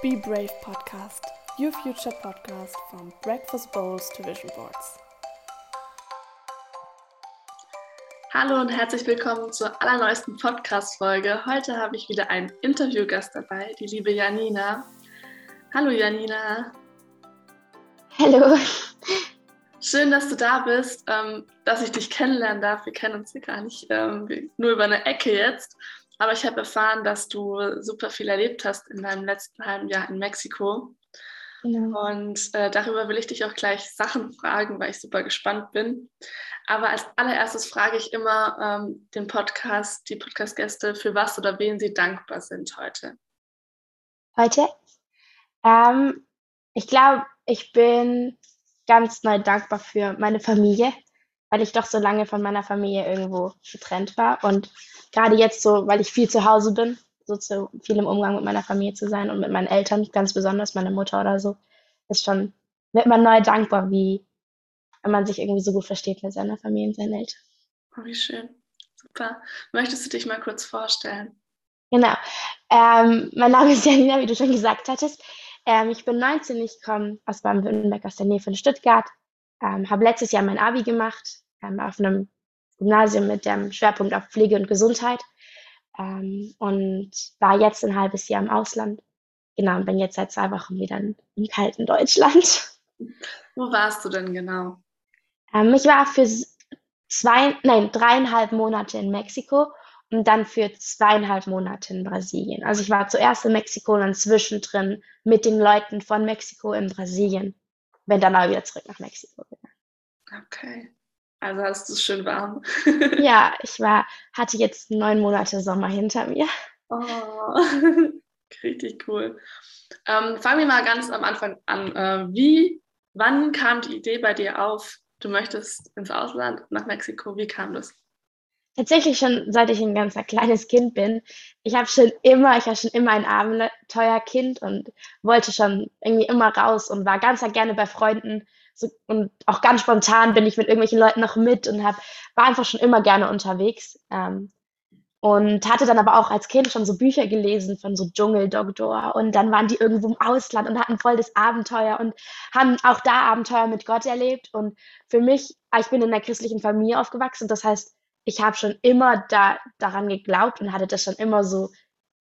Be Brave Podcast, your future podcast from Breakfast Bowls to Vision Boards. Hallo und herzlich willkommen zur allerneuesten Podcast-Folge. Heute habe ich wieder einen Interviewgast dabei, die liebe Janina. Hallo Janina. Hallo. Schön, dass du da bist, ähm, dass ich dich kennenlernen darf. Wir kennen uns hier gar nicht ähm, nur über eine Ecke jetzt. Aber ich habe erfahren, dass du super viel erlebt hast in deinem letzten halben Jahr in Mexiko. Genau. Und äh, darüber will ich dich auch gleich Sachen fragen, weil ich super gespannt bin. Aber als allererstes frage ich immer ähm, den Podcast, die Podcast-Gäste, für was oder wen sie dankbar sind heute. Heute? Ähm, ich glaube, ich bin ganz neu dankbar für meine Familie, weil ich doch so lange von meiner Familie irgendwo getrennt war. Und gerade jetzt so, weil ich viel zu Hause bin, so zu viel im Umgang mit meiner Familie zu sein und mit meinen Eltern, ganz besonders meine Mutter oder so, ist schon, wird man neu dankbar, wie wenn man sich irgendwie so gut versteht mit seiner Familie und seinen Eltern. Oh, wie schön. Super. Möchtest du dich mal kurz vorstellen? Genau. Ähm, mein Name ist Janina, wie du schon gesagt hattest. Ähm, ich bin 19, ich komme aus Baden-Württemberg, aus der Nähe von Stuttgart. Ähm, habe letztes Jahr mein Abi gemacht ähm, auf einem Gymnasium mit dem Schwerpunkt auf Pflege und Gesundheit ähm, und war jetzt ein halbes Jahr im Ausland. Genau, und bin jetzt seit zwei Wochen wieder in, im kalten Deutschland. Wo warst du denn genau? Ähm, ich war für zwei, nein, dreieinhalb Monate in Mexiko und dann für zweieinhalb Monate in Brasilien. Also ich war zuerst in Mexiko und dann zwischendrin mit den Leuten von Mexiko in Brasilien. Bin dann aber wieder zurück nach Mexiko gegangen. Okay. Also hast du es schön warm. ja, ich war, hatte jetzt neun Monate Sommer hinter mir. Oh, richtig cool. Ähm, fangen wir mal ganz am Anfang an. Äh, wie, wann kam die Idee bei dir auf, du möchtest ins Ausland, nach Mexiko? Wie kam das? Tatsächlich schon, seit ich ein ganz kleines Kind bin. Ich habe schon immer, ich war schon immer ein Abenteuerkind und wollte schon irgendwie immer raus und war ganz gerne bei Freunden. So, und auch ganz spontan bin ich mit irgendwelchen Leuten noch mit und hab, war einfach schon immer gerne unterwegs. Ähm, und hatte dann aber auch als Kind schon so Bücher gelesen von so Dschungeldoktor und dann waren die irgendwo im Ausland und hatten voll das Abenteuer und haben auch da Abenteuer mit Gott erlebt und für mich, ich bin in einer christlichen Familie aufgewachsen, das heißt, ich habe schon immer da, daran geglaubt und hatte das schon immer so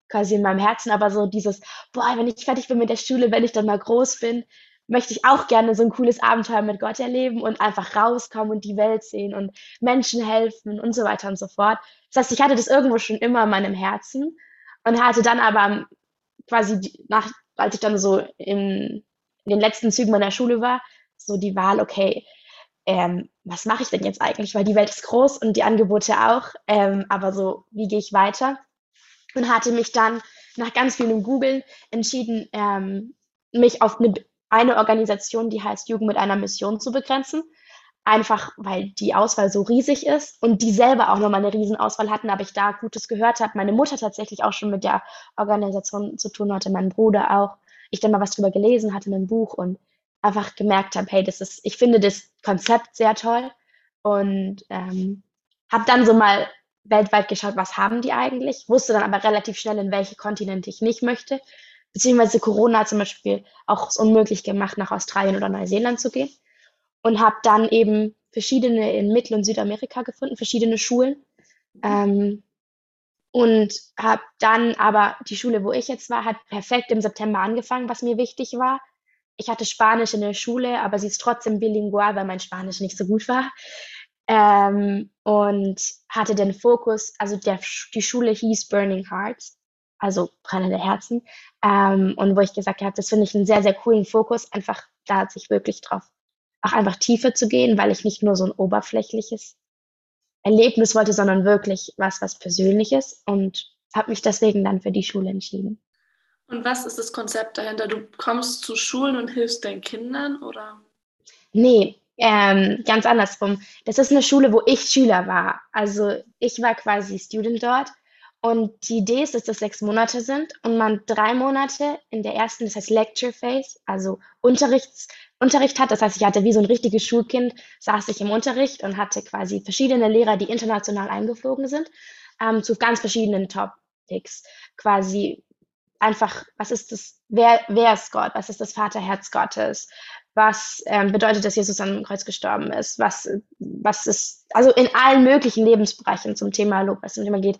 quasi in meinem Herzen, aber so dieses, boah, wenn ich fertig bin mit der Schule, wenn ich dann mal groß bin, möchte ich auch gerne so ein cooles Abenteuer mit Gott erleben und einfach rauskommen und die Welt sehen und Menschen helfen und so weiter und so fort. Das heißt, ich hatte das irgendwo schon immer in meinem Herzen und hatte dann aber quasi nach, als ich dann so in, in den letzten Zügen meiner Schule war, so die Wahl, okay, ähm, was mache ich denn jetzt eigentlich? Weil die Welt ist groß und die Angebote auch. Ähm, aber so, wie gehe ich weiter? Und hatte mich dann nach ganz vielem Googlen entschieden, ähm, mich auf eine, eine Organisation, die heißt Jugend mit einer Mission zu begrenzen. Einfach weil die Auswahl so riesig ist und die selber auch nochmal eine Riesenauswahl hatten, aber ich da Gutes gehört habe. Meine Mutter tatsächlich auch schon mit der Organisation zu tun hatte, mein Bruder auch. Ich dann mal was drüber gelesen hatte in einem Buch und einfach gemerkt habe, hey, das ist, ich finde das Konzept sehr toll. Und ähm, habe dann so mal weltweit geschaut, was haben die eigentlich, wusste dann aber relativ schnell, in welche Kontinente ich nicht möchte, beziehungsweise Corona hat zum Beispiel auch es unmöglich gemacht, nach Australien oder Neuseeland zu gehen. Und habe dann eben verschiedene in Mittel- und Südamerika gefunden, verschiedene Schulen. Ähm, und habe dann aber die Schule, wo ich jetzt war, hat perfekt im September angefangen, was mir wichtig war, ich hatte Spanisch in der Schule, aber sie ist trotzdem bilingual, weil mein Spanisch nicht so gut war. Ähm, und hatte den Fokus, also der, die Schule hieß Burning Hearts, also brennende Herzen. Ähm, und wo ich gesagt habe, das finde ich einen sehr, sehr coolen Fokus, einfach da sich wirklich drauf, auch einfach tiefer zu gehen, weil ich nicht nur so ein oberflächliches Erlebnis wollte, sondern wirklich was, was Persönliches und habe mich deswegen dann für die Schule entschieden. Und was ist das Konzept dahinter? Du kommst zu Schulen und hilfst deinen Kindern, oder? Nee, ähm, ganz andersrum. Das ist eine Schule, wo ich Schüler war. Also ich war quasi Student dort. Und die Idee ist, dass das sechs Monate sind und man drei Monate in der ersten, das heißt Lecture Phase, also Unterrichts, Unterricht hat. Das heißt, ich hatte wie so ein richtiges Schulkind, saß ich im Unterricht und hatte quasi verschiedene Lehrer, die international eingeflogen sind, ähm, zu ganz verschiedenen Topics. Quasi einfach, was ist das, wer, wer ist Gott, was ist das Vaterherz Gottes, was ähm, bedeutet, dass Jesus am Kreuz gestorben ist, was, was ist, also in allen möglichen Lebensbereichen zum Thema Lob, was zum Thema geht.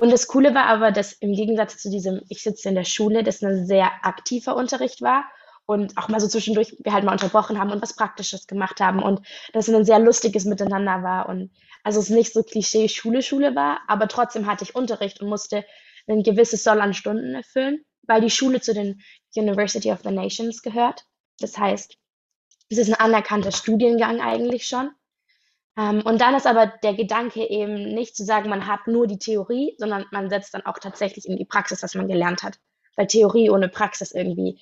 Und das Coole war aber, dass im Gegensatz zu diesem, ich sitze in der Schule, das ein sehr aktiver Unterricht war und auch mal so zwischendurch wir halt mal unterbrochen haben und was Praktisches gemacht haben und das ein sehr lustiges Miteinander war und also es nicht so Klischee Schule Schule war, aber trotzdem hatte ich Unterricht und musste ein gewisses Soll an Stunden erfüllen, weil die Schule zu den University of the Nations gehört. Das heißt, es ist ein anerkannter Studiengang eigentlich schon. Ähm, und dann ist aber der Gedanke eben nicht zu sagen, man hat nur die Theorie, sondern man setzt dann auch tatsächlich in die Praxis, was man gelernt hat. Weil Theorie ohne Praxis irgendwie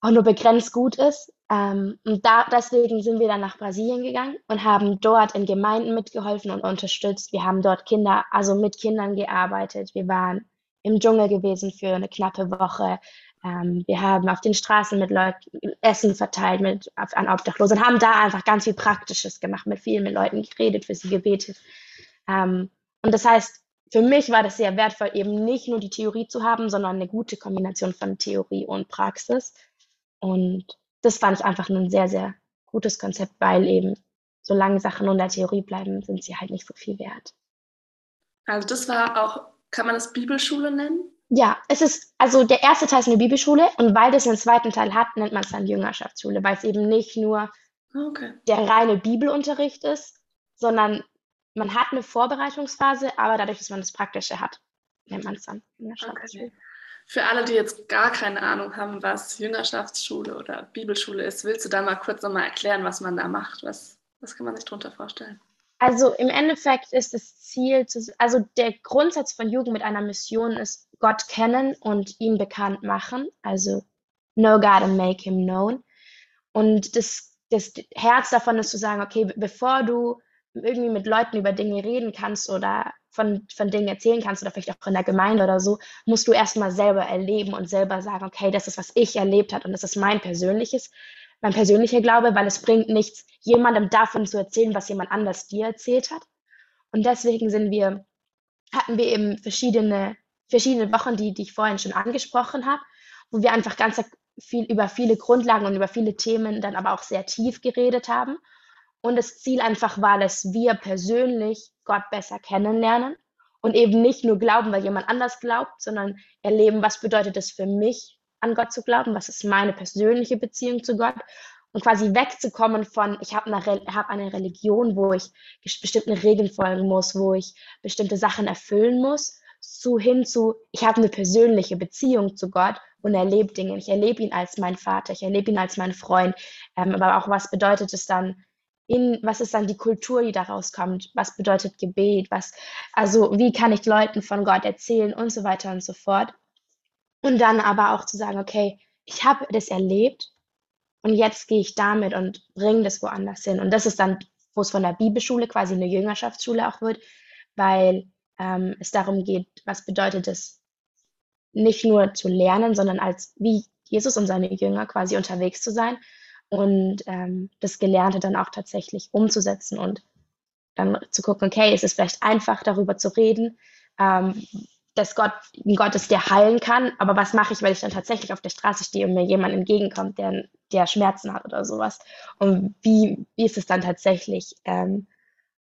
auch nur begrenzt gut ist. Ähm, und da, deswegen sind wir dann nach Brasilien gegangen und haben dort in Gemeinden mitgeholfen und unterstützt. Wir haben dort Kinder, also mit Kindern gearbeitet. Wir waren im Dschungel gewesen für eine knappe Woche. Ähm, wir haben auf den Straßen mit Leuten Essen verteilt mit, an Obdachlosen und haben da einfach ganz viel Praktisches gemacht, mit vielen mit Leuten geredet, für sie gebetet. Ähm, und das heißt, für mich war das sehr wertvoll, eben nicht nur die Theorie zu haben, sondern eine gute Kombination von Theorie und Praxis. Und das fand ich einfach ein sehr, sehr gutes Konzept, weil eben solange Sachen nur in der Theorie bleiben, sind sie halt nicht so viel wert. Also das war auch, kann man das Bibelschule nennen? Ja, es ist, also der erste Teil ist eine Bibelschule und weil das einen zweiten Teil hat, nennt man es dann Jüngerschaftsschule, weil es eben nicht nur okay. der reine Bibelunterricht ist, sondern man hat eine Vorbereitungsphase, aber dadurch, dass man das Praktische hat, nennt man es dann Jüngerschaftsschule. Okay. Für alle, die jetzt gar keine Ahnung haben, was Jüngerschaftsschule oder Bibelschule ist, willst du da mal kurz nochmal erklären, was man da macht? Was, was kann man sich darunter vorstellen? Also im Endeffekt ist das Ziel, also der Grundsatz von Jugend mit einer Mission ist Gott kennen und ihn bekannt machen. Also know God and make him known. Und das, das Herz davon ist zu sagen, okay, bevor du irgendwie mit Leuten über Dinge reden kannst oder von, von Dingen erzählen kannst oder vielleicht auch in der Gemeinde oder so, musst du erstmal selber erleben und selber sagen, okay, das ist, was ich erlebt habe und das ist mein persönliches, mein persönlicher Glaube, weil es bringt nichts, jemandem davon zu erzählen, was jemand anders dir erzählt hat. Und deswegen sind wir, hatten wir eben verschiedene, verschiedene Wochen, die, die ich vorhin schon angesprochen habe, wo wir einfach ganz viel über viele Grundlagen und über viele Themen dann aber auch sehr tief geredet haben und das Ziel einfach war, dass wir persönlich Gott besser kennenlernen und eben nicht nur glauben, weil jemand anders glaubt, sondern erleben, was bedeutet es für mich, an Gott zu glauben, was ist meine persönliche Beziehung zu Gott? Und quasi wegzukommen von, ich habe eine, hab eine Religion, wo ich bestimmten Regeln folgen muss, wo ich bestimmte Sachen erfüllen muss, zu hin zu, ich habe eine persönliche Beziehung zu Gott und erlebe Dinge. Ich erlebe ihn als mein Vater, ich erlebe ihn als mein Freund, ähm, aber auch was bedeutet es dann, in, was ist dann die Kultur, die daraus kommt? Was bedeutet Gebet? Was, also wie kann ich Leuten von Gott erzählen und so weiter und so fort. Und dann aber auch zu sagen, okay, ich habe das erlebt und jetzt gehe ich damit und bringe das woanders hin. Und das ist dann, wo es von der Bibelschule quasi eine Jüngerschaftsschule auch wird, weil ähm, es darum geht, was bedeutet es, nicht nur zu lernen, sondern als wie Jesus und seine Jünger quasi unterwegs zu sein und ähm, das Gelernte dann auch tatsächlich umzusetzen und dann zu gucken, okay, es ist vielleicht einfach darüber zu reden, ähm, dass Gott ein Gott ist, der heilen kann, aber was mache ich, wenn ich dann tatsächlich auf der Straße stehe und mir jemand entgegenkommt, der, der Schmerzen hat oder sowas? Und wie, wie ist es dann tatsächlich? Ähm,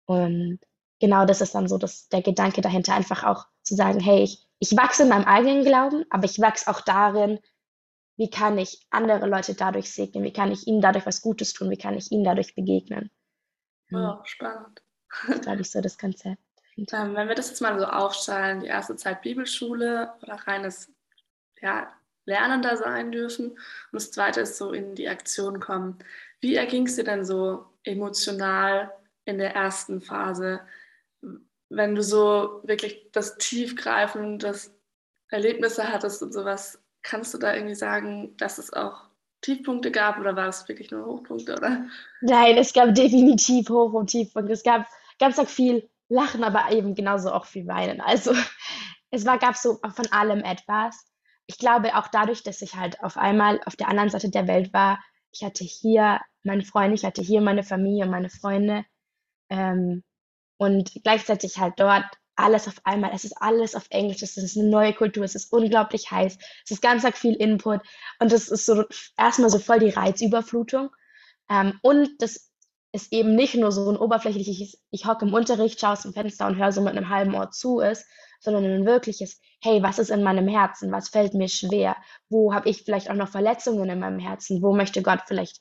und genau das ist dann so dass der Gedanke dahinter, einfach auch zu sagen, hey, ich, ich wachse in meinem eigenen Glauben, aber ich wachse auch darin, wie kann ich andere Leute dadurch segnen, wie kann ich ihnen dadurch was Gutes tun, wie kann ich ihnen dadurch begegnen. Wow, hm. spannend. Das ist, glaube ich, so das Konzept. Ähm, wenn wir das jetzt mal so aufstellen, die erste Zeit Bibelschule oder reines ja, Lernender sein dürfen und das zweite ist so in die Aktion kommen. Wie erging es dir denn so emotional in der ersten Phase, wenn du so wirklich das Tiefgreifen, das Erlebnisse hattest und sowas Kannst du da irgendwie sagen, dass es auch Tiefpunkte gab oder war es wirklich nur Hochpunkte? Oder? Nein, es gab definitiv Hoch- und Tiefpunkte. Es gab ganz viel Lachen, aber eben genauso auch viel Weinen. Also es war, gab so von allem etwas. Ich glaube auch dadurch, dass ich halt auf einmal auf der anderen Seite der Welt war, ich hatte hier meine Freunde, ich hatte hier meine Familie, meine Freunde ähm, und gleichzeitig halt dort alles auf einmal. Es ist alles auf Englisch. Es ist eine neue Kultur. Es ist unglaublich heiß. Es ist ganz viel Input. Und das ist so erstmal so voll die Reizüberflutung. Ähm, und das ist eben nicht nur so ein oberflächliches, ich hocke im Unterricht, schaue aus dem Fenster und höre so mit einem halben Ohr zu ist, sondern ein wirkliches, hey, was ist in meinem Herzen? Was fällt mir schwer? Wo habe ich vielleicht auch noch Verletzungen in meinem Herzen? Wo möchte Gott vielleicht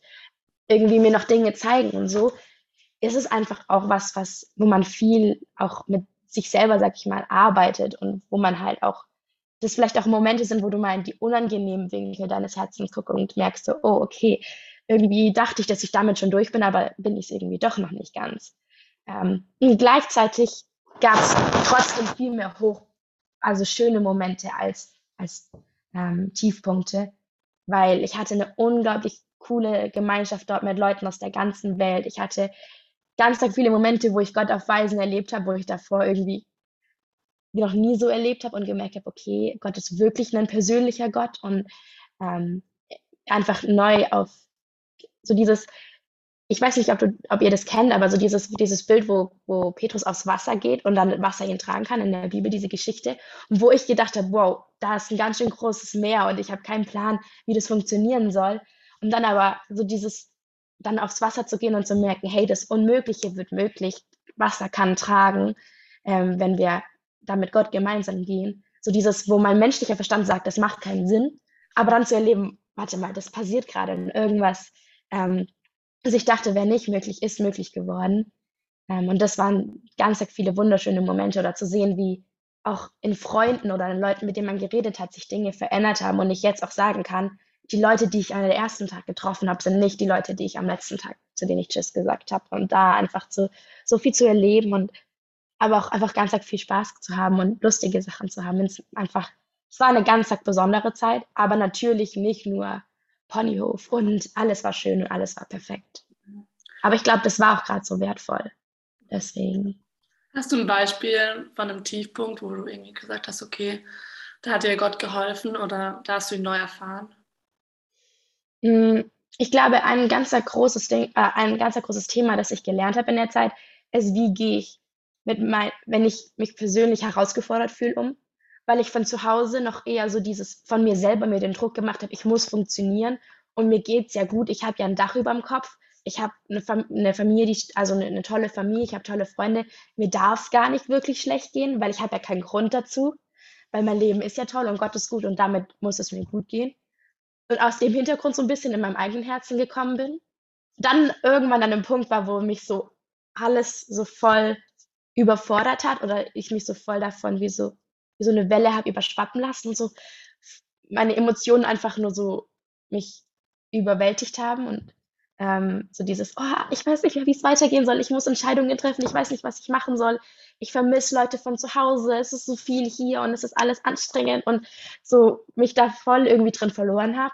irgendwie mir noch Dinge zeigen? Und so ist es einfach auch was, was, wo man viel auch mit sich selber, sag ich mal, arbeitet und wo man halt auch, das vielleicht auch Momente sind, wo du mal in die unangenehmen Winkel deines Herzens guckst und merkst so, oh, okay, irgendwie dachte ich, dass ich damit schon durch bin, aber bin ich es irgendwie doch noch nicht ganz. Ähm, und gleichzeitig gab es trotzdem viel mehr hoch, also schöne Momente als, als ähm, Tiefpunkte, weil ich hatte eine unglaublich coole Gemeinschaft dort mit Leuten aus der ganzen Welt. Ich hatte ganz viele Momente, wo ich Gott auf Weisen erlebt habe, wo ich davor irgendwie noch nie so erlebt habe und gemerkt habe, okay, Gott ist wirklich ein persönlicher Gott und ähm, einfach neu auf so dieses, ich weiß nicht, ob, du, ob ihr das kennt, aber so dieses, dieses Bild, wo, wo Petrus aufs Wasser geht und dann Wasser ihn tragen kann in der Bibel, diese Geschichte, wo ich gedacht habe, wow, da ist ein ganz schön großes Meer und ich habe keinen Plan, wie das funktionieren soll. Und dann aber so dieses dann aufs Wasser zu gehen und zu merken, hey, das Unmögliche wird möglich, Wasser kann tragen, ähm, wenn wir da mit Gott gemeinsam gehen. So dieses, wo mein menschlicher Verstand sagt, das macht keinen Sinn, aber dann zu erleben, warte mal, das passiert gerade und irgendwas, ähm, was ich dachte, wäre nicht möglich, ist möglich geworden. Ähm, und das waren ganz viele wunderschöne Momente oder zu sehen, wie auch in Freunden oder in Leuten, mit denen man geredet hat, sich Dinge verändert haben und ich jetzt auch sagen kann, die Leute, die ich an der ersten Tag getroffen habe, sind nicht die Leute, die ich am letzten Tag, zu denen ich Tschüss gesagt habe. Und da einfach zu, so viel zu erleben und aber auch einfach ganz viel Spaß zu haben und lustige Sachen zu haben. Es einfach, es war eine ganz besondere Zeit, aber natürlich nicht nur Ponyhof und alles war schön und alles war perfekt. Aber ich glaube, das war auch gerade so wertvoll. Deswegen. Hast du ein Beispiel von einem Tiefpunkt, wo du irgendwie gesagt hast, okay, da hat dir Gott geholfen oder da hast du ihn neu erfahren? Hm, ich glaube, ein ganz großes Ding, äh, ein ganz großes Thema, das ich gelernt habe in der Zeit, ist, wie gehe ich mit mein, wenn ich mich persönlich herausgefordert fühle, um, weil ich von zu Hause noch eher so dieses von mir selber mir den Druck gemacht habe, ich muss funktionieren und mir geht's ja gut, ich habe ja ein Dach über dem Kopf, ich habe eine, Fam eine Familie, die, also eine, eine tolle Familie, ich habe tolle Freunde, mir darf es gar nicht wirklich schlecht gehen, weil ich habe ja keinen Grund dazu, weil mein Leben ist ja toll und Gott ist gut und damit muss es mir gut gehen und aus dem Hintergrund so ein bisschen in meinem eigenen Herzen gekommen bin. Dann irgendwann an einem Punkt war, wo mich so alles so voll überfordert hat oder ich mich so voll davon wie so, wie so eine Welle habe überschwappen lassen und so meine Emotionen einfach nur so mich überwältigt haben und ähm, so dieses, oh, ich weiß nicht mehr, wie es weitergehen soll, ich muss Entscheidungen treffen, ich weiß nicht, was ich machen soll, ich vermisse Leute von zu Hause, es ist so viel hier und es ist alles anstrengend und so mich da voll irgendwie drin verloren habe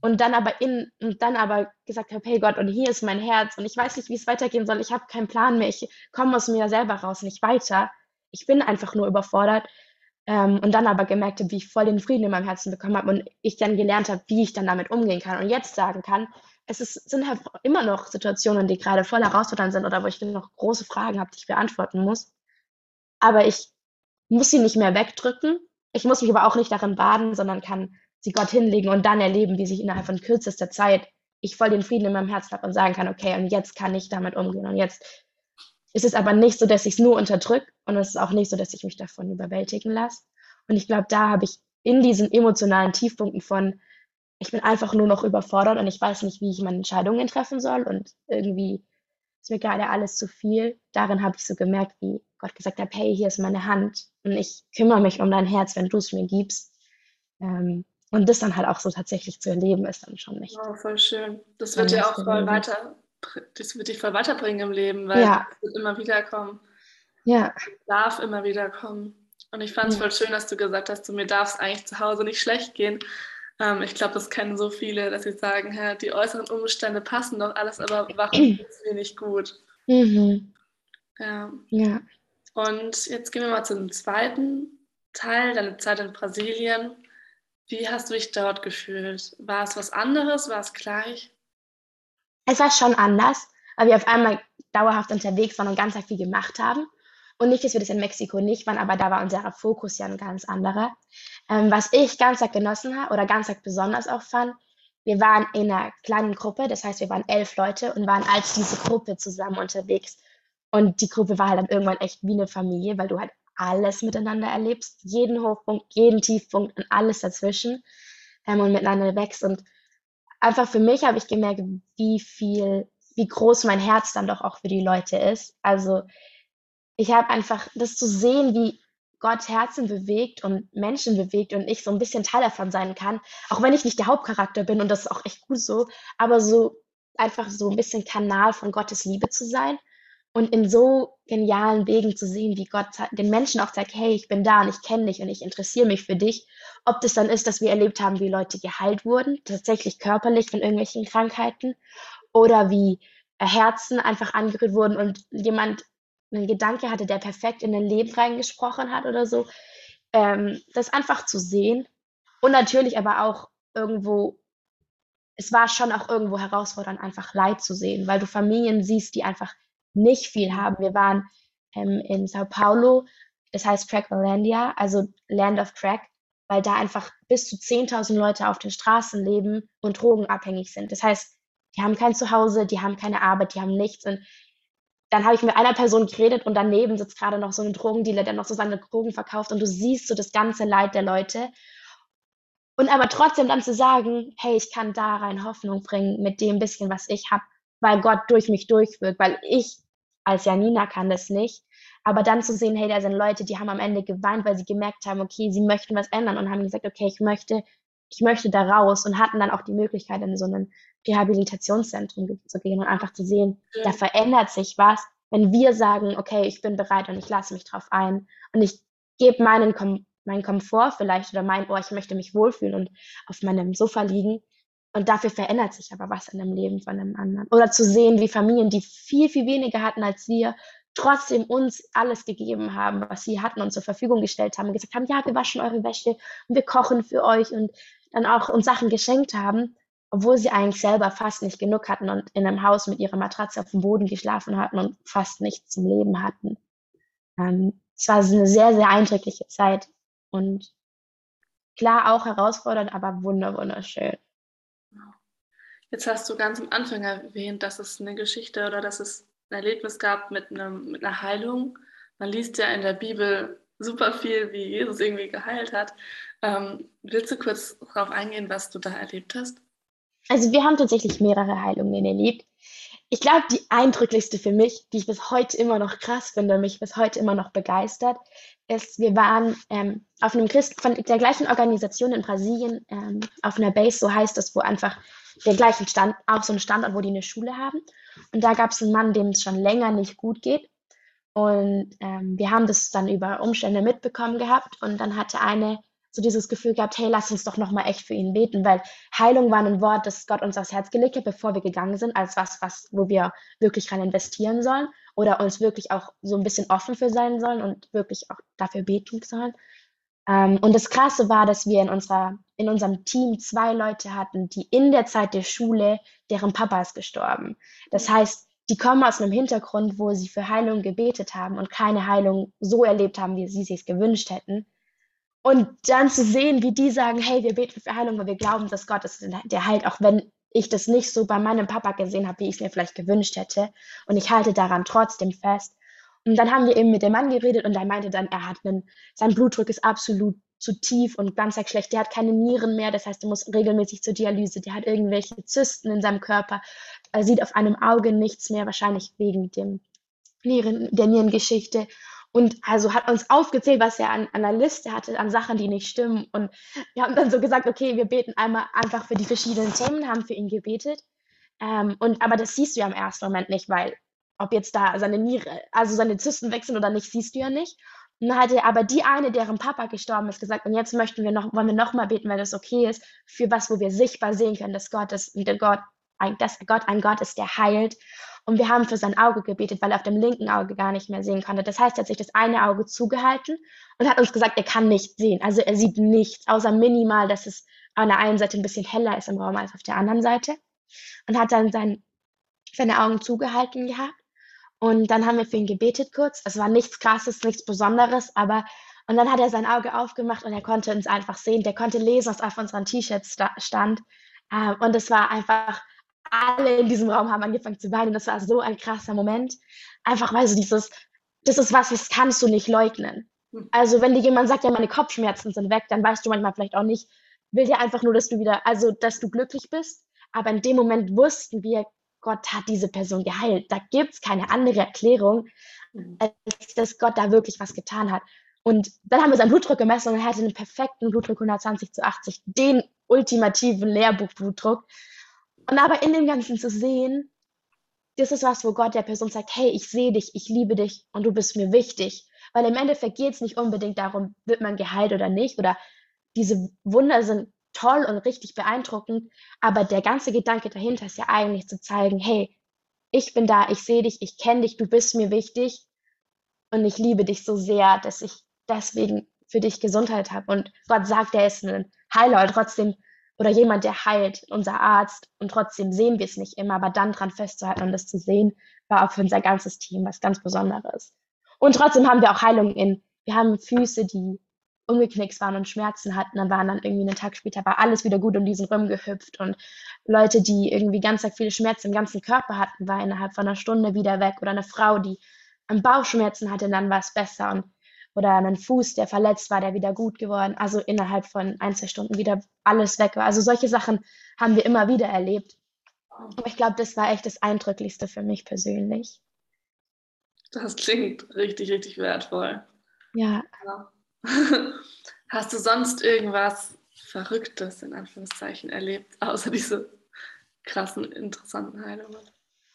und dann aber in und dann aber gesagt habe, hey Gott, und hier ist mein Herz und ich weiß nicht, wie es weitergehen soll, ich habe keinen Plan mehr, ich komme aus mir selber raus, nicht weiter, ich bin einfach nur überfordert. Ähm, und dann aber gemerkt habe, wie ich voll den Frieden in meinem Herzen bekommen habe und ich dann gelernt habe, wie ich dann damit umgehen kann und jetzt sagen kann, es ist, sind halt immer noch Situationen, die gerade voll herausfordernd sind oder wo ich noch große Fragen habe, die ich beantworten muss. Aber ich muss sie nicht mehr wegdrücken. Ich muss mich aber auch nicht darin baden, sondern kann sie Gott hinlegen und dann erleben, wie sich innerhalb von kürzester Zeit ich voll den Frieden in meinem Herzen habe und sagen kann, okay, und jetzt kann ich damit umgehen. Und jetzt ist es aber nicht so, dass ich es nur unterdrücke und es ist auch nicht so, dass ich mich davon überwältigen lasse. Und ich glaube, da habe ich in diesen emotionalen Tiefpunkten von, ich bin einfach nur noch überfordert und ich weiß nicht, wie ich meine Entscheidungen treffen soll und irgendwie ist mir gerade alles zu viel. Darin habe ich so gemerkt, wie Gott gesagt hat, hey, hier ist meine Hand und ich kümmere mich um dein Herz, wenn du es mir gibst. Ähm, und das dann halt auch so tatsächlich zu erleben, ist dann schon nicht. Oh, voll schön. Das wird dir auch voll weiter, das wird dich voll weiterbringen im Leben, weil ja. es wird immer wieder kommen. Ja. Es darf immer wieder kommen. Und ich fand es ja. voll schön, dass du gesagt hast, du mir darf es eigentlich zu Hause nicht schlecht gehen. Ähm, ich glaube, das kennen so viele, dass sie sagen, Hä, die äußeren Umstände passen doch alles, aber warum ist es mir nicht gut? Mhm. Ja. ja. Und jetzt gehen wir mal zum zweiten Teil, deine Zeit in Brasilien. Wie hast du dich dort gefühlt? War es was anderes? War es gleich? Es war schon anders, weil wir auf einmal dauerhaft unterwegs waren und ganz viel gemacht haben. Und nicht, dass wir das in Mexiko nicht waren, aber da war unser Fokus ja ein ganz anderer. Ähm, was ich ganz arg genossen habe oder ganz arg besonders auch fand, wir waren in einer kleinen Gruppe, das heißt, wir waren elf Leute und waren als diese Gruppe zusammen unterwegs. Und die Gruppe war halt dann irgendwann echt wie eine Familie, weil du halt alles miteinander erlebst, jeden Hochpunkt, jeden Tiefpunkt und alles dazwischen ähm, und miteinander wächst. Und einfach für mich habe ich gemerkt, wie viel, wie groß mein Herz dann doch auch für die Leute ist. Also ich habe einfach das zu sehen, wie Gott Herzen bewegt und Menschen bewegt und ich so ein bisschen Teil davon sein kann, auch wenn ich nicht der Hauptcharakter bin und das ist auch echt gut so, aber so einfach so ein bisschen Kanal von Gottes Liebe zu sein und in so genialen Wegen zu sehen, wie Gott den Menschen auch sagt, hey, ich bin da und ich kenne dich und ich interessiere mich für dich. Ob das dann ist, dass wir erlebt haben, wie Leute geheilt wurden, tatsächlich körperlich von irgendwelchen Krankheiten oder wie Herzen einfach angerührt wurden und jemand einen Gedanke hatte, der perfekt in ein Leben reingesprochen hat oder so. Ähm, das einfach zu sehen und natürlich aber auch irgendwo, es war schon auch irgendwo herausfordernd, einfach Leid zu sehen, weil du Familien siehst, die einfach nicht viel haben. Wir waren ähm, in Sao Paulo, das heißt Crackvalandia, also Land of Crack, weil da einfach bis zu 10.000 Leute auf den Straßen leben und drogenabhängig sind. Das heißt, die haben kein Zuhause, die haben keine Arbeit, die haben nichts. Und dann habe ich mit einer Person geredet und daneben sitzt gerade noch so ein Drogendealer, der noch so seine Drogen verkauft und du siehst so das ganze Leid der Leute. Und aber trotzdem dann zu sagen, hey, ich kann da rein Hoffnung bringen mit dem bisschen, was ich habe, weil Gott durch mich durchwirkt, weil ich als Janina kann das nicht. Aber dann zu sehen, hey, da sind Leute, die haben am Ende geweint, weil sie gemerkt haben, okay, sie möchten was ändern und haben gesagt, okay, ich möchte, ich möchte da raus und hatten dann auch die Möglichkeit, in so einem Rehabilitationszentrum zu gehen und einfach zu sehen, ja. da verändert sich was, wenn wir sagen, okay, ich bin bereit und ich lasse mich drauf ein und ich gebe meinen Kom meinen Komfort vielleicht oder mein, oh, ich möchte mich wohlfühlen und auf meinem Sofa liegen. Und dafür verändert sich aber was in dem Leben von einem anderen. Oder zu sehen, wie Familien, die viel, viel weniger hatten als wir, trotzdem uns alles gegeben haben, was sie hatten und zur Verfügung gestellt haben und gesagt haben, ja, wir waschen eure Wäsche und wir kochen für euch und dann auch uns Sachen geschenkt haben obwohl sie eigentlich selber fast nicht genug hatten und in einem Haus mit ihrer Matratze auf dem Boden geschlafen hatten und fast nichts zum Leben hatten. Ähm, es war eine sehr, sehr eindrückliche Zeit und klar auch herausfordernd, aber wunder, wunderschön. Jetzt hast du ganz am Anfang erwähnt, dass es eine Geschichte oder dass es ein Erlebnis gab mit, einem, mit einer Heilung. Man liest ja in der Bibel super viel, wie Jesus irgendwie geheilt hat. Ähm, willst du kurz darauf eingehen, was du da erlebt hast? Also wir haben tatsächlich mehrere Heilungen erlebt. Ich glaube, die eindrücklichste für mich, die ich bis heute immer noch krass finde, mich bis heute immer noch begeistert, ist, wir waren ähm, auf einem Christ von der gleichen Organisation in Brasilien ähm, auf einer Base, so heißt das, wo einfach der gleichen Stand, auch so ein Standort, wo die eine Schule haben. Und da gab es einen Mann, dem es schon länger nicht gut geht. Und ähm, wir haben das dann über Umstände mitbekommen gehabt. Und dann hatte eine so dieses Gefühl gehabt, hey, lass uns doch nochmal echt für ihn beten, weil Heilung war ein Wort, das Gott uns aufs Herz gelegt hat, bevor wir gegangen sind, als was, was, wo wir wirklich rein investieren sollen oder uns wirklich auch so ein bisschen offen für sein sollen und wirklich auch dafür beten sollen. Ähm, und das Krasse war, dass wir in, unserer, in unserem Team zwei Leute hatten, die in der Zeit der Schule, deren Papa ist gestorben. Das heißt, die kommen aus einem Hintergrund, wo sie für Heilung gebetet haben und keine Heilung so erlebt haben, wie sie sich gewünscht hätten. Und dann zu sehen, wie die sagen, hey, wir beten für Heilung, weil wir glauben, dass Gott ist der heilt, auch wenn ich das nicht so bei meinem Papa gesehen habe, wie ich es mir vielleicht gewünscht hätte. Und ich halte daran trotzdem fest. Und dann haben wir eben mit dem Mann geredet und er meinte dann, er hat einen, sein Blutdruck ist absolut zu tief und ganz schlecht. Der hat keine Nieren mehr, das heißt, er muss regelmäßig zur Dialyse. Der hat irgendwelche Zysten in seinem Körper. Er sieht auf einem Auge nichts mehr, wahrscheinlich wegen dem Nieren, der Nierengeschichte. Und also hat uns aufgezählt, was er an, an der Liste hatte, an Sachen, die nicht stimmen. Und wir haben dann so gesagt, okay, wir beten einmal einfach für die verschiedenen Themen, haben für ihn gebetet. Ähm, und, aber das siehst du ja im ersten Moment nicht, weil ob jetzt da seine Niere, also seine Zysten wechseln oder nicht, siehst du ja nicht. Und dann hatte aber die eine, deren Papa gestorben ist, gesagt, und jetzt möchten wir noch, wollen wir noch mal beten, wenn es okay ist, für was, wo wir sichtbar sehen können, dass Gott ist, der Gott, dass Gott ein Gott ist, der heilt. Und wir haben für sein Auge gebetet, weil er auf dem linken Auge gar nicht mehr sehen konnte. Das heißt, er hat sich das eine Auge zugehalten und hat uns gesagt, er kann nicht sehen. Also er sieht nichts, außer minimal, dass es an der einen Seite ein bisschen heller ist im Raum als auf der anderen Seite. Und hat dann sein, seine Augen zugehalten gehabt. Und dann haben wir für ihn gebetet kurz. Es war nichts Krasses, nichts Besonderes, aber und dann hat er sein Auge aufgemacht und er konnte uns einfach sehen. Der konnte lesen, was auf unseren T-Shirts stand. Ähm, und es war einfach, alle in diesem Raum haben angefangen zu weinen. Das war so ein krasser Moment. Einfach weil so dieses, das ist was, das kannst du nicht leugnen. Hm. Also wenn dir jemand sagt, ja, meine Kopfschmerzen sind weg, dann weißt du manchmal vielleicht auch nicht, will dir einfach nur, dass du wieder, also dass du glücklich bist. Aber in dem Moment wussten wir, Gott hat diese Person geheilt. Da gibt es keine andere Erklärung, hm. als dass Gott da wirklich was getan hat. Und dann haben wir seinen Blutdruck gemessen und er hatte einen perfekten Blutdruck 120 zu 80, den ultimativen Lehrbuchblutdruck. Und aber in dem Ganzen zu sehen, das ist was, wo Gott der Person sagt, hey, ich sehe dich, ich liebe dich und du bist mir wichtig. Weil im Endeffekt geht es nicht unbedingt darum, wird man geheilt oder nicht. Oder diese Wunder sind toll und richtig beeindruckend. Aber der ganze Gedanke dahinter ist ja eigentlich zu zeigen, hey, ich bin da, ich sehe dich, ich kenne dich, du bist mir wichtig und ich liebe dich so sehr, dass ich deswegen für dich Gesundheit habe. Und Gott sagt, er ist ein Heiler und trotzdem, oder jemand, der heilt, unser Arzt, und trotzdem sehen wir es nicht immer, aber dann dran festzuhalten und das zu sehen, war auch für unser ganzes Team was ganz Besonderes. Und trotzdem haben wir auch Heilung in, wir haben Füße, die umgeknickt waren und Schmerzen hatten, dann waren dann irgendwie einen Tag später war alles wieder gut und die sind rumgehüpft und Leute, die irgendwie ganz viele Schmerzen im ganzen Körper hatten, war innerhalb von einer Stunde wieder weg oder eine Frau, die Bauchschmerzen hatte, dann war es besser und oder einen Fuß, der verletzt war, der wieder gut geworden. Also innerhalb von ein, zwei Stunden wieder alles weg war. Also solche Sachen haben wir immer wieder erlebt. Aber ich glaube, das war echt das Eindrücklichste für mich persönlich. Das klingt richtig, richtig wertvoll. Ja. ja. Hast du sonst irgendwas Verrücktes in Anführungszeichen erlebt, außer diese krassen, interessanten Heilungen?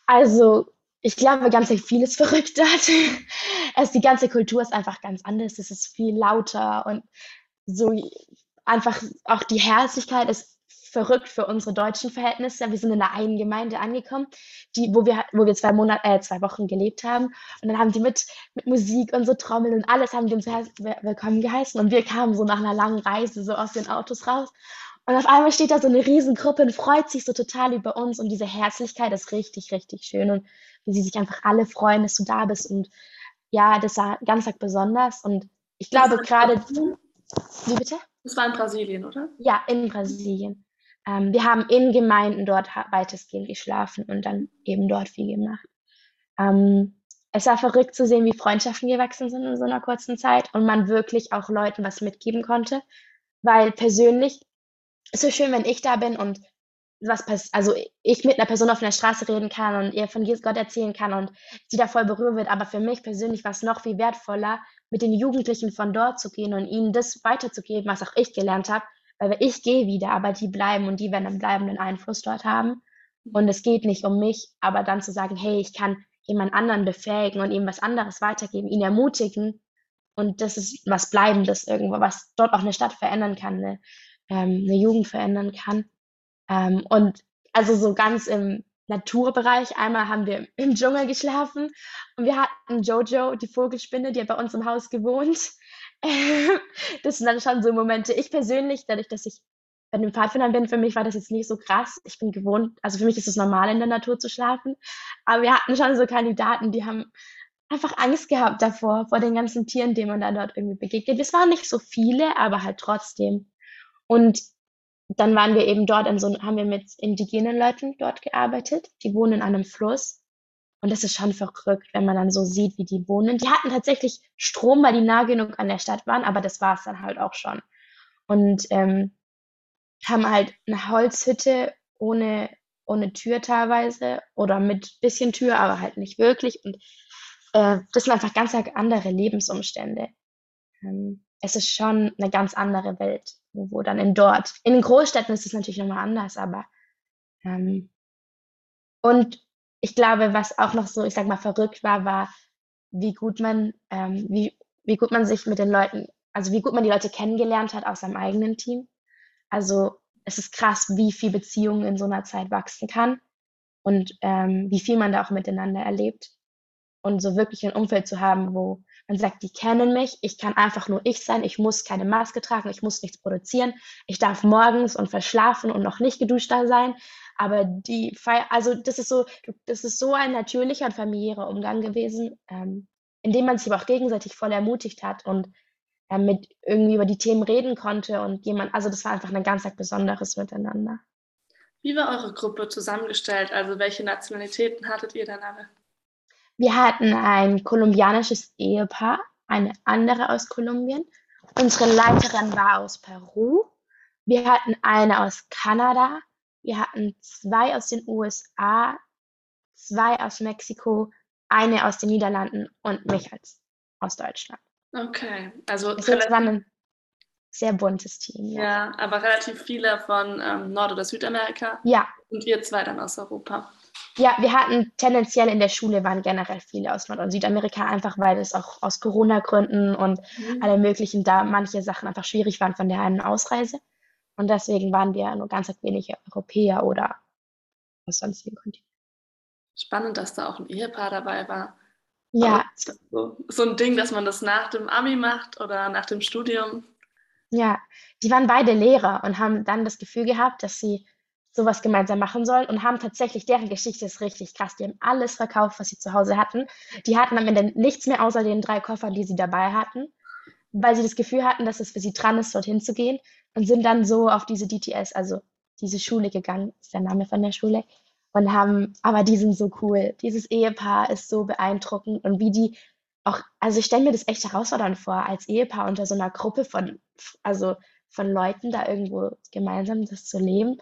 Also ich glaube, ganz vieles verrückt hat. Also die ganze Kultur ist einfach ganz anders. Es ist viel lauter und so einfach auch die Herzlichkeit ist verrückt für unsere deutschen Verhältnisse. Wir sind in einer einen Gemeinde angekommen, die, wo wir, wo wir zwei Monate, äh, zwei Wochen gelebt haben. Und dann haben die mit, mit Musik und so Trommeln und alles haben die uns willkommen geheißen. Und wir kamen so nach einer langen Reise so aus den Autos raus. Und auf einmal steht da so eine Riesengruppe und freut sich so total über uns. Und diese Herzlichkeit ist richtig, richtig schön. Und wie sie sich einfach alle freuen, dass du da bist. Und ja, das war ganz besonders. Und ich glaube gerade. Wie bitte? Das war in Brasilien, oder? Ja, in Brasilien. Ähm, wir haben in Gemeinden dort weitestgehend geschlafen und dann eben dort viel gemacht. Ähm, es war verrückt zu sehen, wie Freundschaften gewachsen sind in so einer kurzen Zeit und man wirklich auch Leuten was mitgeben konnte. Weil persönlich ist so schön, wenn ich da bin und was passiert, also ich mit einer Person auf einer Straße reden kann und ihr von Jesus Gott erzählen kann und sie da voll berührt wird. Aber für mich persönlich war es noch viel wertvoller, mit den Jugendlichen von dort zu gehen und ihnen das weiterzugeben, was auch ich gelernt habe. Weil ich gehe wieder, aber die bleiben und die werden einen bleibenden Einfluss dort haben. Und es geht nicht um mich, aber dann zu sagen, hey, ich kann jemand anderen befähigen und ihm was anderes weitergeben, ihn ermutigen. Und das ist was Bleibendes irgendwo, was dort auch eine Stadt verändern kann, eine, ähm, eine Jugend verändern kann. Ähm, und also so ganz im Naturbereich. Einmal haben wir im Dschungel geschlafen und wir hatten Jojo, die Vogelspinne, die hat bei uns im Haus gewohnt. Das sind dann schon so Momente. Ich persönlich, dadurch, dass ich bei den Pfadfindern bin, für mich war das jetzt nicht so krass. Ich bin gewohnt, also für mich ist es normal, in der Natur zu schlafen. Aber wir hatten schon so Kandidaten, die haben einfach Angst gehabt davor, vor den ganzen Tieren, denen man da dort irgendwie begegnet. Es waren nicht so viele, aber halt trotzdem. Und dann waren wir eben dort in so, haben wir mit indigenen Leuten dort gearbeitet. Die wohnen in einem Fluss. Und das ist schon verrückt, wenn man dann so sieht, wie die wohnen. Die hatten tatsächlich Strom, weil die nah genug an der Stadt waren, aber das war es dann halt auch schon. Und ähm, haben halt eine Holzhütte ohne, ohne Tür teilweise oder mit bisschen Tür, aber halt nicht wirklich. Und äh, das sind einfach ganz andere Lebensumstände. Ähm, es ist schon eine ganz andere Welt, wo, dann in dort. In den Großstädten ist es natürlich nochmal anders, aber ähm, und ich glaube, was auch noch so, ich sag mal, verrückt war, war, wie gut man, ähm, wie, wie gut man sich mit den Leuten, also wie gut man die Leute kennengelernt hat aus seinem eigenen Team. Also es ist krass, wie viel Beziehungen in so einer Zeit wachsen kann und ähm, wie viel man da auch miteinander erlebt. Und so wirklich ein Umfeld zu haben, wo man sagt, die kennen mich, ich kann einfach nur ich sein, ich muss keine Maske tragen, ich muss nichts produzieren, ich darf morgens und verschlafen und noch nicht geduscht da sein, Aber die Feier, also das ist so, das ist so ein natürlicher und familiärer Umgang gewesen, ähm, in dem man sich aber auch gegenseitig voll ermutigt hat und äh, mit irgendwie über die Themen reden konnte und jemand, also das war einfach ein ganz besonderes Miteinander. Wie war eure Gruppe zusammengestellt? Also welche Nationalitäten hattet ihr dann alle? Wir hatten ein kolumbianisches Ehepaar, eine andere aus Kolumbien. Unsere Leiterin war aus Peru. Wir hatten eine aus Kanada. Wir hatten zwei aus den USA, zwei aus Mexiko, eine aus den Niederlanden und mich als aus Deutschland. Okay, also es war ein sehr buntes Team. Ja, ja aber relativ viele von ähm, Nord- oder Südamerika. Ja. Und ihr zwei dann aus Europa. Ja, wir hatten tendenziell in der Schule waren generell viele aus Nord- und Südamerika, einfach weil es auch aus Corona-Gründen und mhm. alle möglichen da manche Sachen einfach schwierig waren von der einen Ausreise. Und deswegen waren wir nur ganz wenige Europäer oder aus sonstigen Kontinenten. Spannend, dass da auch ein Ehepaar dabei war. Ja. So, so ein Ding, dass man das nach dem Abi macht oder nach dem Studium. Ja, die waren beide Lehrer und haben dann das Gefühl gehabt, dass sie sowas gemeinsam machen sollen und haben tatsächlich, deren Geschichte ist richtig krass. Die haben alles verkauft, was sie zu Hause hatten. Die hatten am Ende nichts mehr außer den drei Koffern, die sie dabei hatten, weil sie das Gefühl hatten, dass es für sie dran ist, dorthin zu gehen und sind dann so auf diese DTS, also diese Schule gegangen, ist der Name von der Schule, und haben, aber die sind so cool. Dieses Ehepaar ist so beeindruckend und wie die auch, also ich stelle mir das echt herausfordernd vor, als Ehepaar unter so einer Gruppe von, also von Leuten da irgendwo gemeinsam das zu leben.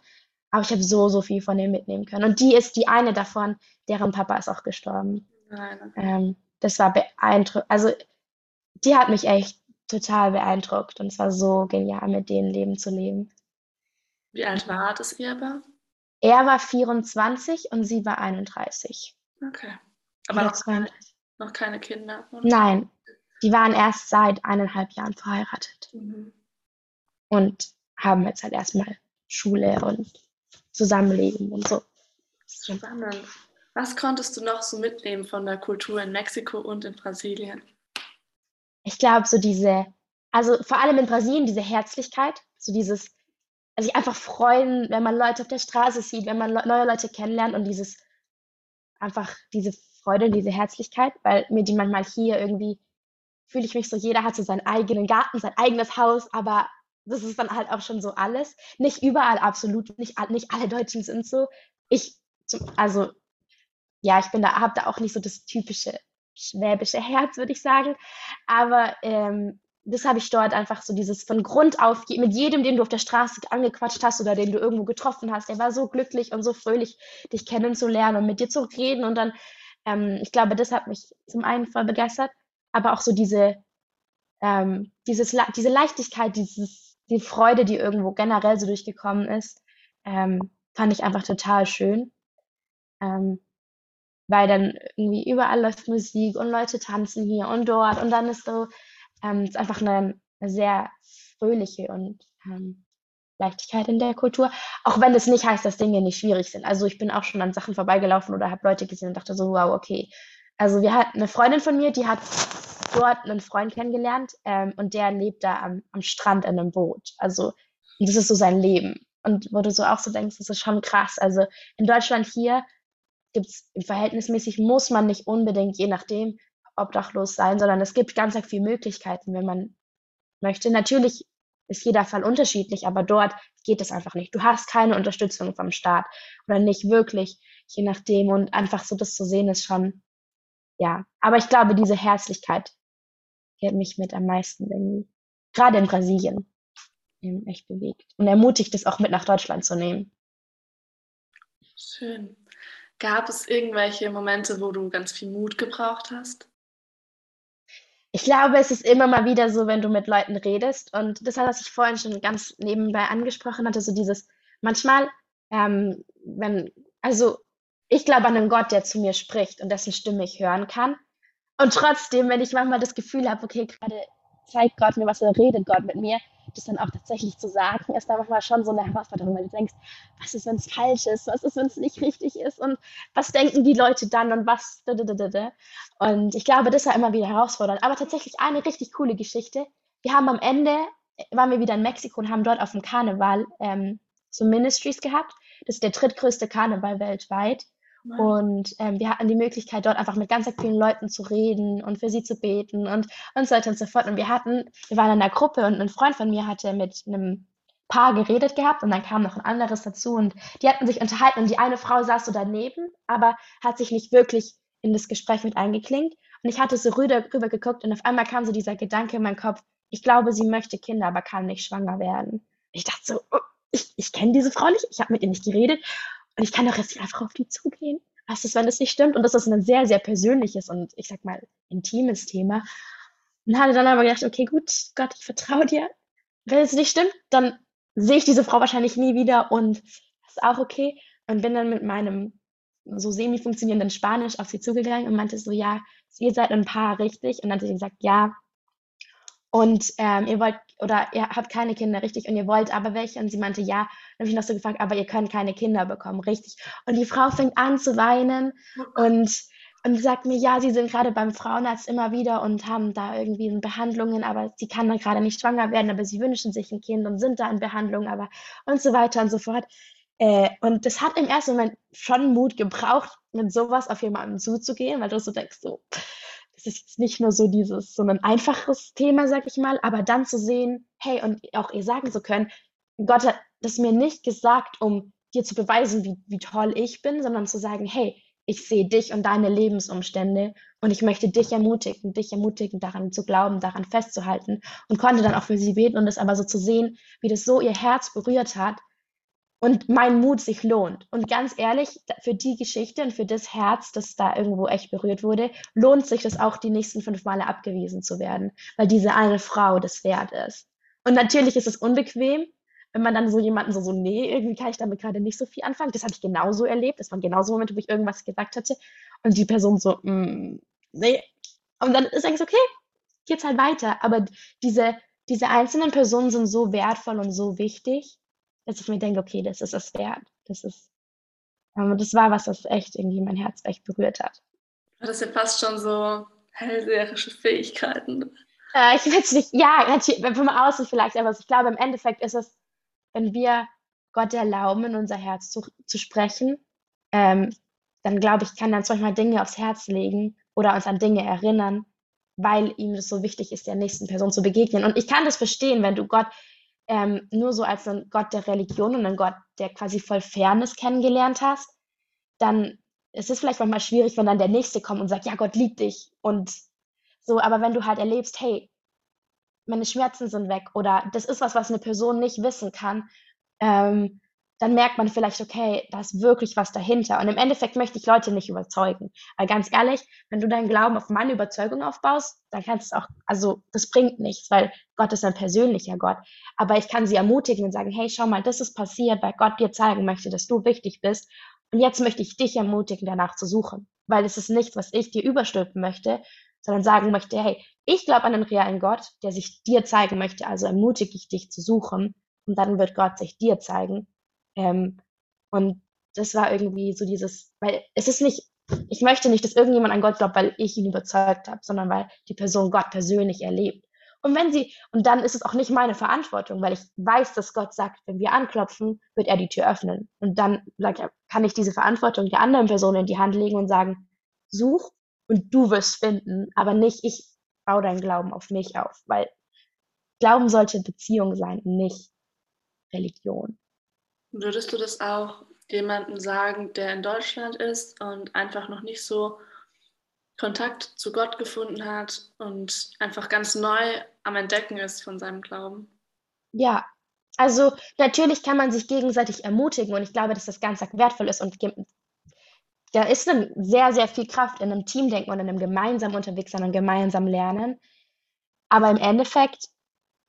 Aber ich habe so, so viel von denen mitnehmen können. Und die ist die eine davon, deren Papa ist auch gestorben. Nein. Ähm, das war beeindruckend. Also die hat mich echt total beeindruckt und es war so genial, mit denen Leben zu leben. Wie alt war das Ehepaar? Er war 24 und sie war 31. Okay. Aber noch keine, noch keine, Kinder? Oder? Nein, die waren erst seit eineinhalb Jahren verheiratet. Mhm. Und haben jetzt halt erstmal Schule und Zusammenleben und so. Spannend. Was konntest du noch so mitnehmen von der Kultur in Mexiko und in Brasilien? Ich glaube, so diese, also vor allem in Brasilien, diese Herzlichkeit, so dieses, also sich einfach freuen, wenn man Leute auf der Straße sieht, wenn man neue Leute kennenlernt und dieses einfach diese Freude, diese Herzlichkeit, weil mir die manchmal hier irgendwie fühle ich mich so, jeder hat so seinen eigenen Garten, sein eigenes Haus, aber das ist dann halt auch schon so alles. Nicht überall absolut, nicht, nicht alle Deutschen sind so. Ich, also ja, ich bin da, habe da auch nicht so das typische schwäbische Herz, würde ich sagen. Aber ähm, das habe ich dort einfach so dieses von Grund auf, mit jedem, den du auf der Straße angequatscht hast oder den du irgendwo getroffen hast, der war so glücklich und so fröhlich, dich kennenzulernen und mit dir zu reden. Und dann, ähm, ich glaube, das hat mich zum einen voll begeistert, aber auch so diese, ähm, dieses, diese Leichtigkeit, dieses, die Freude, die irgendwo generell so durchgekommen ist, ähm, fand ich einfach total schön. Ähm, weil dann irgendwie überall läuft Musik und Leute tanzen hier und dort und dann ist so, ähm, ist einfach eine, eine sehr fröhliche und ähm, Leichtigkeit in der Kultur. Auch wenn das nicht heißt, dass Dinge nicht schwierig sind. Also ich bin auch schon an Sachen vorbeigelaufen oder habe Leute gesehen und dachte so, wow, okay. Also wir hatten eine Freundin von mir, die hat dort einen Freund kennengelernt ähm, und der lebt da am, am Strand in einem Boot. Also das ist so sein Leben. Und wo du so auch so denkst, das ist schon krass. Also in Deutschland hier gibt es verhältnismäßig, muss man nicht unbedingt, je nachdem, obdachlos sein, sondern es gibt ganz viele Möglichkeiten, wenn man möchte. Natürlich ist jeder Fall unterschiedlich, aber dort geht es einfach nicht. Du hast keine Unterstützung vom Staat oder nicht wirklich, je nachdem. Und einfach so das zu sehen ist schon, ja. Aber ich glaube, diese Herzlichkeit die hat mich mit am meisten irgendwie, gerade in Brasilien, echt bewegt und ermutigt, es auch mit nach Deutschland zu nehmen. Schön. Gab es irgendwelche Momente, wo du ganz viel Mut gebraucht hast? Ich glaube, es ist immer mal wieder so, wenn du mit Leuten redest. Und das hat, was ich vorhin schon ganz nebenbei angesprochen hatte, so dieses, manchmal, ähm, wenn, also ich glaube an einen Gott, der zu mir spricht und dessen Stimme ich hören kann. Und trotzdem, wenn ich manchmal das Gefühl habe, okay, gerade zeigt Gott mir was oder redet Gott mit mir, das dann auch tatsächlich zu sagen, ist da manchmal schon so eine Herausforderung, weil du denkst, was ist, wenn es falsch ist, was ist, wenn es nicht richtig ist und was denken die Leute dann und was. Und ich glaube, das war immer wieder herausfordernd. Aber tatsächlich eine richtig coole Geschichte. Wir haben am Ende, waren wir wieder in Mexiko und haben dort auf dem Karneval ähm, so Ministries gehabt. Das ist der drittgrößte Karneval weltweit. Und ähm, wir hatten die Möglichkeit, dort einfach mit ganz vielen Leuten zu reden und für sie zu beten und, und so weiter und so fort. Und wir hatten, wir waren in einer Gruppe und ein Freund von mir hatte mit einem Paar geredet gehabt und dann kam noch ein anderes dazu und die hatten sich unterhalten und die eine Frau saß so daneben, aber hat sich nicht wirklich in das Gespräch mit eingeklingt. Und ich hatte so rüber, rüber geguckt und auf einmal kam so dieser Gedanke in meinen Kopf, ich glaube, sie möchte Kinder, aber kann nicht schwanger werden. Ich dachte so, oh, ich, ich kenne diese Frau nicht, ich habe mit ihr nicht geredet und ich kann doch jetzt einfach auf die zugehen. Was ist, wenn das nicht stimmt? Und das ist ein sehr, sehr persönliches und ich sag mal intimes Thema. Und hatte dann aber gedacht, okay, gut, Gott, ich vertraue dir. Wenn es nicht stimmt, dann sehe ich diese Frau wahrscheinlich nie wieder und das ist auch okay. Und bin dann mit meinem so semi-funktionierenden Spanisch auf sie zugegangen und meinte so, ja, ihr seid ein Paar, richtig? Und dann hat sie gesagt, ja. Und ähm, ihr wollt, oder ihr habt keine Kinder, richtig? Und ihr wollt aber welche? Und sie meinte, ja. Dann habe ich noch so gefragt, aber ihr könnt keine Kinder bekommen, richtig? Und die Frau fängt an zu weinen oh und und sagt mir, ja, sie sind gerade beim Frauenarzt immer wieder und haben da irgendwie Behandlungen, aber sie kann dann gerade nicht schwanger werden, aber sie wünschen sich ein Kind und sind da in Behandlung, aber und so weiter und so fort. Äh, und das hat im ersten Moment schon Mut gebraucht, mit sowas auf jemanden zuzugehen, weil du so denkst, so, das ist jetzt nicht nur so dieses, so ein einfaches Thema, sag ich mal, aber dann zu sehen, hey, und auch ihr sagen zu können, Gott hat das mir nicht gesagt, um dir zu beweisen, wie, wie toll ich bin, sondern zu sagen, hey, ich sehe dich und deine Lebensumstände und ich möchte dich ermutigen, dich ermutigen, daran zu glauben, daran festzuhalten und konnte dann auch für sie beten und es aber so zu sehen, wie das so ihr Herz berührt hat und mein Mut sich lohnt. Und ganz ehrlich, für die Geschichte und für das Herz, das da irgendwo echt berührt wurde, lohnt sich das auch, die nächsten fünf Male abgewiesen zu werden, weil diese eine Frau das wert ist. Und natürlich ist es unbequem, wenn man dann so jemanden so, so, nee, irgendwie kann ich damit gerade nicht so viel anfangen. Das habe ich genauso erlebt. Das waren genauso Momente, wo ich irgendwas gesagt hatte und die Person so, mm, nee. Und dann ist eigentlich okay, geht's halt weiter. Aber diese, diese einzelnen Personen sind so wertvoll und so wichtig, dass ich mir denke, okay, das ist es wert. Das ist, ähm, das war was, was echt irgendwie mein Herz echt berührt hat. Das sind ja fast schon so hellseherische Fähigkeiten. Äh, ich weiß nicht, ja, natürlich, von außen vielleicht, aber ich glaube, im Endeffekt ist es wenn wir Gott erlauben, in unser Herz zu, zu sprechen, ähm, dann glaube ich, kann er uns manchmal Dinge aufs Herz legen oder uns an Dinge erinnern, weil ihm das so wichtig ist, der nächsten Person zu begegnen. Und ich kann das verstehen, wenn du Gott ähm, nur so als einen Gott der Religion und einen Gott, der quasi voll Fairness kennengelernt hast, dann ist es vielleicht manchmal schwierig, wenn dann der Nächste kommt und sagt, ja, Gott liebt dich und so. Aber wenn du halt erlebst, hey, meine Schmerzen sind weg oder das ist was, was eine Person nicht wissen kann, ähm, dann merkt man vielleicht, okay, da ist wirklich was dahinter. Und im Endeffekt möchte ich Leute nicht überzeugen. Weil ganz ehrlich, wenn du deinen Glauben auf meine Überzeugung aufbaust, dann kannst du es auch, also das bringt nichts, weil Gott ist ein persönlicher Gott. Aber ich kann sie ermutigen und sagen, hey, schau mal, das ist passiert, weil Gott dir zeigen möchte, dass du wichtig bist. Und jetzt möchte ich dich ermutigen, danach zu suchen. Weil es ist nichts, was ich dir überstülpen möchte, sondern sagen möchte, hey, ich glaube an einen realen Gott, der sich dir zeigen möchte, also ermutige ich dich zu suchen und dann wird Gott sich dir zeigen. Ähm, und das war irgendwie so dieses, weil es ist nicht, ich möchte nicht, dass irgendjemand an Gott glaubt, weil ich ihn überzeugt habe, sondern weil die Person Gott persönlich erlebt. Und wenn sie, und dann ist es auch nicht meine Verantwortung, weil ich weiß, dass Gott sagt, wenn wir anklopfen, wird er die Tür öffnen. Und dann kann ich diese Verantwortung der anderen Person in die Hand legen und sagen, such und du wirst finden, aber nicht ich baue deinen Glauben auf mich auf, weil Glauben sollte Beziehung sein, nicht Religion. Würdest du das auch jemandem sagen, der in Deutschland ist und einfach noch nicht so Kontakt zu Gott gefunden hat und einfach ganz neu am Entdecken ist von seinem Glauben? Ja, also natürlich kann man sich gegenseitig ermutigen und ich glaube, dass das ganz wertvoll ist und da ist dann sehr, sehr viel Kraft in einem Teamdenken und in einem gemeinsam unterwegs sein und gemeinsam lernen. Aber im Endeffekt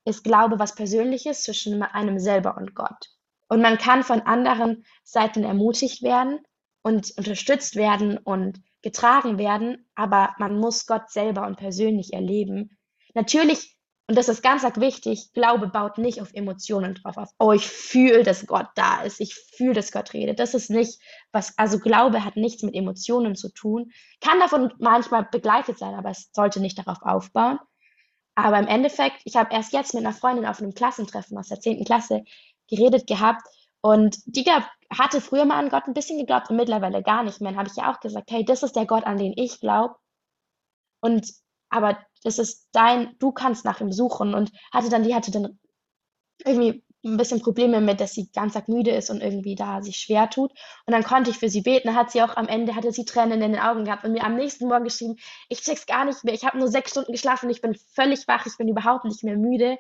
ist Glaube was Persönliches zwischen einem selber und Gott. Und man kann von anderen Seiten ermutigt werden und unterstützt werden und getragen werden, aber man muss Gott selber und persönlich erleben. Natürlich und das ist ganz, wichtig. Glaube baut nicht auf Emotionen drauf auf. Oh, ich fühle, dass Gott da ist. Ich fühle, dass Gott redet. Das ist nicht was, also Glaube hat nichts mit Emotionen zu tun. Kann davon manchmal begleitet sein, aber es sollte nicht darauf aufbauen. Aber im Endeffekt, ich habe erst jetzt mit einer Freundin auf einem Klassentreffen aus der 10. Klasse geredet gehabt Und die hatte früher mal an Gott ein bisschen geglaubt und mittlerweile gar nicht mehr. Dann habe ich ja auch gesagt, hey, das ist der Gott, an den ich glaube. Und aber das ist dein, du kannst nach ihm suchen und hatte dann, die hatte dann irgendwie ein bisschen Probleme mit, dass sie ganz müde ist und irgendwie da sich schwer tut. Und dann konnte ich für sie beten. Dann hat sie auch am Ende, hatte sie Tränen in den Augen gehabt und mir am nächsten Morgen geschrieben, ich check's gar nicht mehr. Ich habe nur sechs Stunden geschlafen, ich bin völlig wach, ich bin überhaupt nicht mehr müde.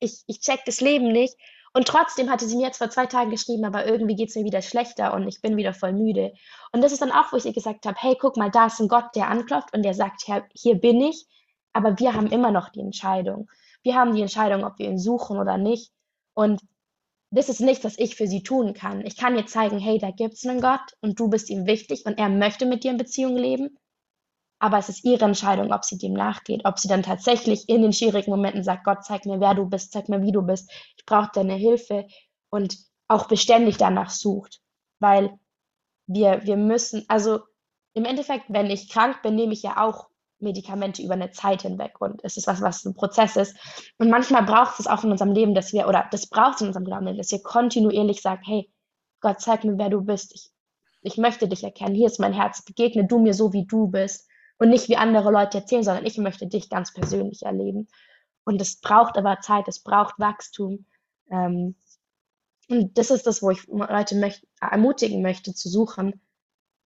Ich, ich check das Leben nicht. Und trotzdem hatte sie mir jetzt vor zwei Tagen geschrieben, aber irgendwie geht es mir wieder schlechter und ich bin wieder voll müde. Und das ist dann auch, wo ich ihr gesagt habe, hey, guck mal, da ist ein Gott, der anklopft und der sagt, hier, hier bin ich. Aber wir haben immer noch die Entscheidung. Wir haben die Entscheidung, ob wir ihn suchen oder nicht. Und das ist nichts, was ich für sie tun kann. Ich kann ihr zeigen, hey, da gibt es einen Gott und du bist ihm wichtig und er möchte mit dir in Beziehung leben. Aber es ist ihre Entscheidung, ob sie dem nachgeht, ob sie dann tatsächlich in den schwierigen Momenten sagt, Gott, zeig mir, wer du bist, zeig mir, wie du bist. Ich brauche deine Hilfe und auch beständig danach sucht. Weil wir, wir müssen, also im Endeffekt, wenn ich krank bin, nehme ich ja auch Medikamente über eine Zeit hinweg und es ist was, was ein Prozess ist. Und manchmal braucht es auch in unserem Leben, dass wir, oder das braucht es in unserem Glauben, dass wir kontinuierlich sagen, hey, Gott, zeig mir, wer du bist. Ich, ich möchte dich erkennen. Hier ist mein Herz. Begegne du mir so, wie du bist. Und nicht wie andere Leute erzählen, sondern ich möchte dich ganz persönlich erleben. Und es braucht aber Zeit, es braucht Wachstum. Ähm, und das ist das, wo ich Leute möcht ermutigen möchte zu suchen,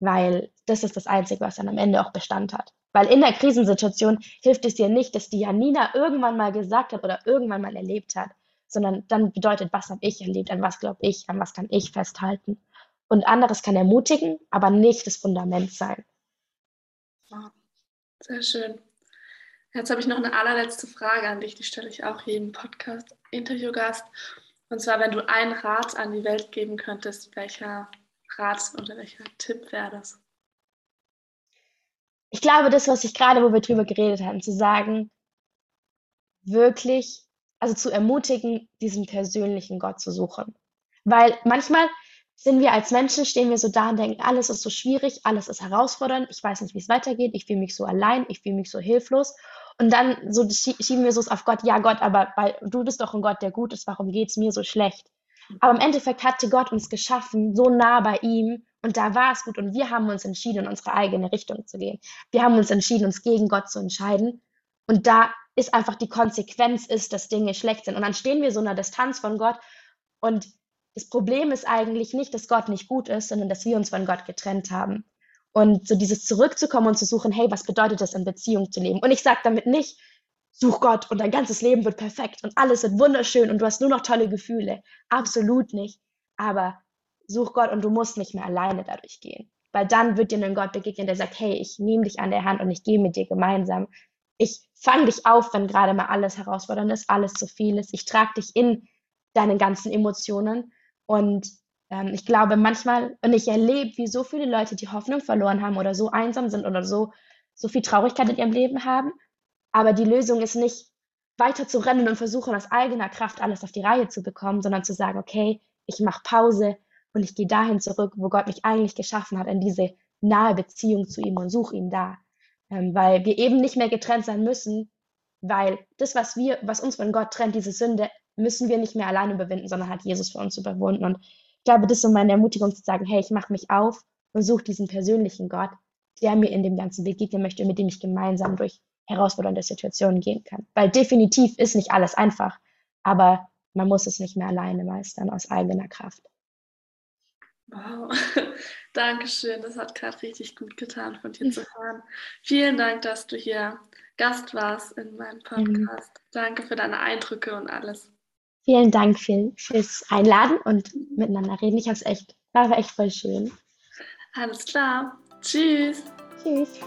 weil das ist das Einzige, was dann am Ende auch Bestand hat. Weil in der Krisensituation hilft es dir nicht, dass die Janina irgendwann mal gesagt hat oder irgendwann mal erlebt hat, sondern dann bedeutet, was habe ich erlebt, an was glaube ich, an was kann ich festhalten. Und anderes kann ermutigen, aber nicht das Fundament sein. Sehr schön. Jetzt habe ich noch eine allerletzte Frage an dich, die stelle ich auch jedem Podcast-Interviewgast. Und zwar, wenn du einen Rat an die Welt geben könntest, welcher Rat oder welcher Tipp wäre das? ich glaube, das, was ich gerade, wo wir drüber geredet haben, zu sagen, wirklich, also zu ermutigen, diesen persönlichen Gott zu suchen. Weil manchmal sind wir als Menschen, stehen wir so da und denken, alles ist so schwierig, alles ist herausfordernd, ich weiß nicht, wie es weitergeht, ich fühle mich so allein, ich fühle mich so hilflos. Und dann so schieben wir so auf Gott, ja Gott, aber weil du bist doch ein Gott, der gut ist, warum geht es mir so schlecht? Aber im Endeffekt hatte Gott uns geschaffen, so nah bei ihm, und da war es gut und wir haben uns entschieden, in unsere eigene Richtung zu gehen. Wir haben uns entschieden, uns gegen Gott zu entscheiden. Und da ist einfach die Konsequenz ist, dass Dinge schlecht sind. Und dann stehen wir so einer Distanz von Gott. Und das Problem ist eigentlich nicht, dass Gott nicht gut ist, sondern dass wir uns von Gott getrennt haben. Und so dieses zurückzukommen und zu suchen, hey, was bedeutet das, in Beziehung zu leben? Und ich sage damit nicht, such Gott und dein ganzes Leben wird perfekt und alles wird wunderschön und du hast nur noch tolle Gefühle. Absolut nicht. Aber such Gott und du musst nicht mehr alleine dadurch gehen. Weil dann wird dir ein Gott begegnen, der sagt, hey, ich nehme dich an der Hand und ich gehe mit dir gemeinsam. Ich fange dich auf, wenn gerade mal alles herausfordernd ist, alles zu viel ist. Ich trage dich in deinen ganzen Emotionen. Und ähm, ich glaube manchmal, und ich erlebe, wie so viele Leute die Hoffnung verloren haben oder so einsam sind oder so, so viel Traurigkeit in ihrem Leben haben. Aber die Lösung ist nicht, weiter zu rennen und versuchen, aus eigener Kraft alles auf die Reihe zu bekommen, sondern zu sagen, okay, ich mache Pause, und ich gehe dahin zurück, wo Gott mich eigentlich geschaffen hat, in diese nahe Beziehung zu ihm und suche ihn da. Ähm, weil wir eben nicht mehr getrennt sein müssen, weil das, was wir, was uns von Gott trennt, diese Sünde, müssen wir nicht mehr alleine überwinden, sondern hat Jesus für uns überwunden. Und ich glaube, das ist so meine Ermutigung zu sagen, hey, ich mache mich auf und suche diesen persönlichen Gott, der mir in dem ganzen begegnen möchte, mit dem ich gemeinsam durch herausfordernde Situationen gehen kann. Weil definitiv ist nicht alles einfach, aber man muss es nicht mehr alleine meistern aus eigener Kraft. Wow, Dankeschön. Das hat gerade richtig gut getan, von dir zu hören. Vielen Dank, dass du hier Gast warst in meinem Podcast. Mhm. Danke für deine Eindrücke und alles. Vielen Dank für, fürs Einladen und miteinander reden. Ich habe es echt, war echt voll schön. Alles klar. Tschüss. Tschüss.